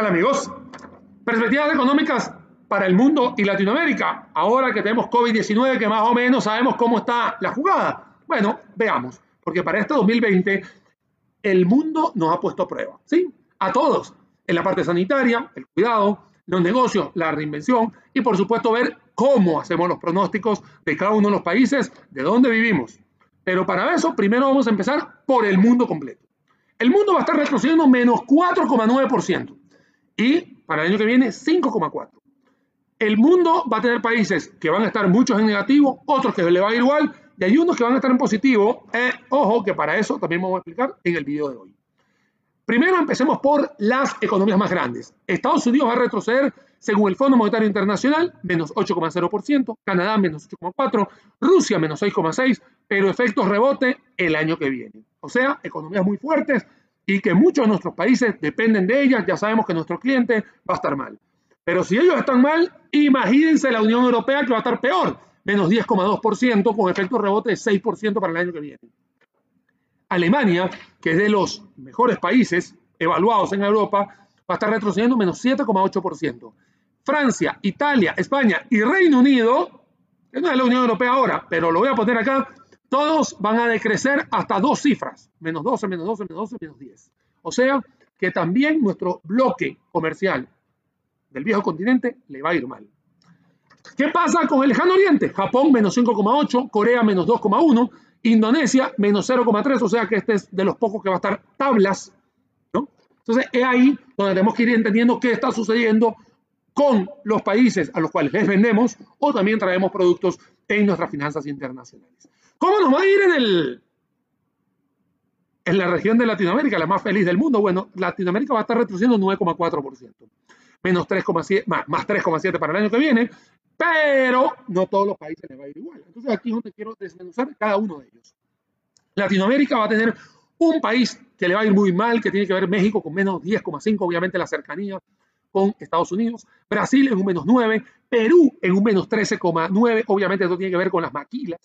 Hola, ¿qué tal amigos? Perspectivas económicas para el mundo y Latinoamérica. Ahora que tenemos COVID-19, que más o menos sabemos cómo está la jugada. Bueno, veamos, porque para este 2020 el mundo nos ha puesto a prueba, ¿sí? A todos, en la parte sanitaria, el cuidado, los negocios, la reinvención y por supuesto ver cómo hacemos los pronósticos de cada uno de los países, de dónde vivimos. Pero para eso, primero vamos a empezar por el mundo completo. El mundo va a estar retrocediendo menos 4,9% y para el año que viene 5,4%. El mundo va a tener países que van a estar muchos en negativo, otros que le va a ir igual y hay unos que van a estar en positivo. Eh, ojo, que para eso también vamos a explicar en el video de hoy. Primero empecemos por las economías más grandes. Estados Unidos va a retroceder según el Fondo Monetario Internacional, menos 8,0%, Canadá menos 8,4%, Rusia menos 6,6%, pero efectos rebote el año que viene. O sea, economías muy fuertes y que muchos de nuestros países dependen de ellas. Ya sabemos que nuestro cliente va a estar mal. Pero si ellos están mal, imagínense la Unión Europea que va a estar peor, menos 10,2% con efectos rebote de 6% para el año que viene. Alemania, que es de los mejores países evaluados en Europa, va a estar retrocediendo menos 7,8%. Francia, Italia, España y Reino Unido, que no es la Unión Europea ahora, pero lo voy a poner acá, todos van a decrecer hasta dos cifras, menos 12, menos 12, menos 12, menos 10. O sea que también nuestro bloque comercial del viejo continente le va a ir mal. ¿Qué pasa con el lejano oriente? Japón menos 5,8, Corea menos 2,1, Indonesia menos 0,3, o sea que este es de los pocos que va a estar tablas. ¿no? Entonces es ahí donde tenemos que ir entendiendo qué está sucediendo con los países a los cuales les vendemos o también traemos productos en nuestras finanzas internacionales. ¿Cómo nos va a ir en, el, en la región de Latinoamérica, la más feliz del mundo? Bueno, Latinoamérica va a estar retrocediendo 9,4%, menos 3,7, más, más 3,7 para el año que viene, pero no todos los países les va a ir igual. Entonces aquí es donde quiero desmenuzar cada uno de ellos. Latinoamérica va a tener un país que le va a ir muy mal, que tiene que ver México con menos 10,5, obviamente la cercanía con Estados Unidos, Brasil en un menos 9, Perú en un menos 13,9, obviamente esto tiene que ver con las maquilas,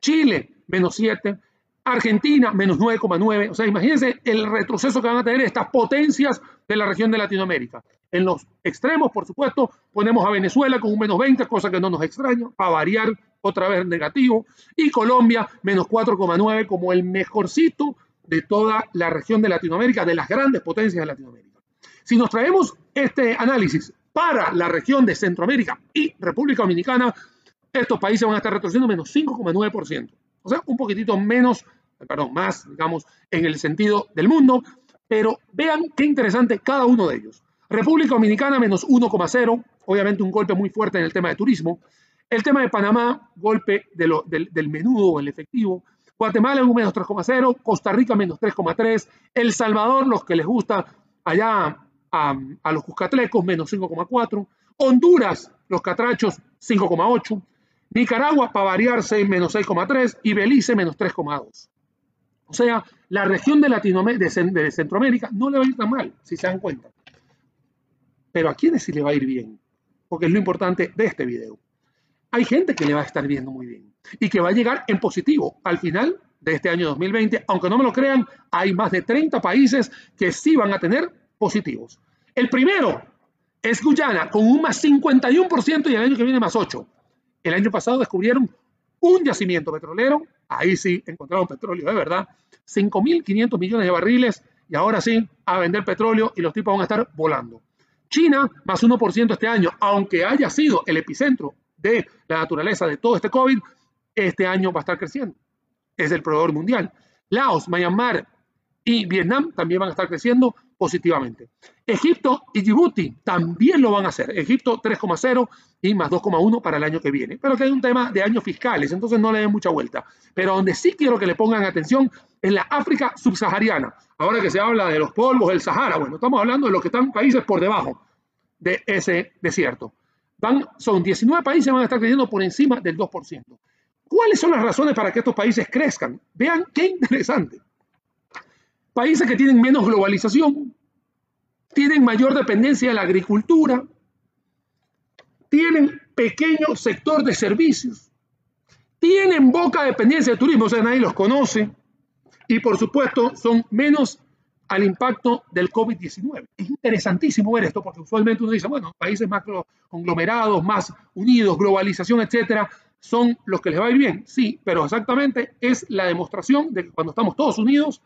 Chile menos 7, Argentina menos 9,9, o sea, imagínense el retroceso que van a tener estas potencias de la región de Latinoamérica. En los extremos, por supuesto, ponemos a Venezuela con un menos 20, cosa que no nos extraña, para variar otra vez negativo, y Colombia menos 4,9 como el mejorcito de toda la región de Latinoamérica, de las grandes potencias de Latinoamérica. Si nos traemos este análisis para la región de Centroamérica y República Dominicana, estos países van a estar retrocediendo menos 5,9%. O sea, un poquitito menos, perdón, más, digamos, en el sentido del mundo, pero vean qué interesante cada uno de ellos. República Dominicana menos 1,0, obviamente un golpe muy fuerte en el tema de turismo. El tema de Panamá, golpe del, del menudo el efectivo. Guatemala un menos 3,0, Costa Rica menos 3,3, El Salvador, los que les gusta allá a, a los cuscatlecos, menos 5,4, Honduras, los catrachos, 5,8, Nicaragua, para variar, menos 6,3 y Belice, menos 3,2. O sea, la región de, Latinoamérica, de Centroamérica no le va a ir tan mal, si se dan cuenta. Pero a quiénes sí le va a ir bien, porque es lo importante de este video. Hay gente que le va a estar viendo muy bien y que va a llegar en positivo al final de este año 2020. Aunque no me lo crean, hay más de 30 países que sí van a tener positivos. El primero es Guyana, con un más 51% y el año que viene más 8%. El año pasado descubrieron un yacimiento petrolero, ahí sí encontraron petróleo de verdad, 5.500 millones de barriles y ahora sí a vender petróleo y los tipos van a estar volando. China, más 1% este año, aunque haya sido el epicentro de la naturaleza de todo este COVID, este año va a estar creciendo. Es el proveedor mundial. Laos, Myanmar y Vietnam también van a estar creciendo positivamente. Egipto y Djibouti también lo van a hacer. Egipto 3,0 y más 2,1 para el año que viene. Pero que hay un tema de años fiscales, entonces no le den mucha vuelta. Pero donde sí quiero que le pongan atención es la África subsahariana. Ahora que se habla de los polvos del Sahara, bueno, estamos hablando de los que están países por debajo de ese desierto. Van, son 19 países que van a estar creciendo por encima del 2%. ¿Cuáles son las razones para que estos países crezcan? Vean qué interesante. Países que tienen menos globalización, tienen mayor dependencia de la agricultura, tienen pequeño sector de servicios, tienen poca dependencia de turismo, o sea, nadie los conoce, y por supuesto son menos al impacto del COVID-19. Es interesantísimo ver esto porque usualmente uno dice, bueno, países más conglomerados, más unidos, globalización, etcétera, son los que les va a ir bien. Sí, pero exactamente es la demostración de que cuando estamos todos unidos,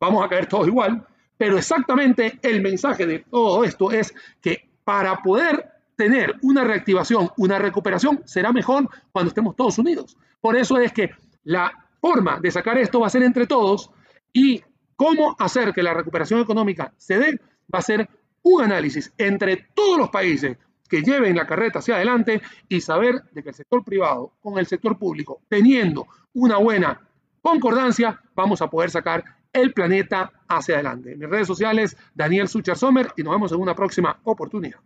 vamos a caer todos igual. Pero exactamente el mensaje de todo esto es que para poder tener una reactivación, una recuperación, será mejor cuando estemos todos unidos. Por eso es que la forma de sacar esto va a ser entre todos y cómo hacer que la recuperación económica se dé va a ser un análisis entre todos los países que lleven la carreta hacia adelante y saber de que el sector privado con el sector público, teniendo una buena concordancia, vamos a poder sacar el planeta hacia adelante. Mis redes sociales, Daniel Sucher Sommer, y nos vemos en una próxima oportunidad.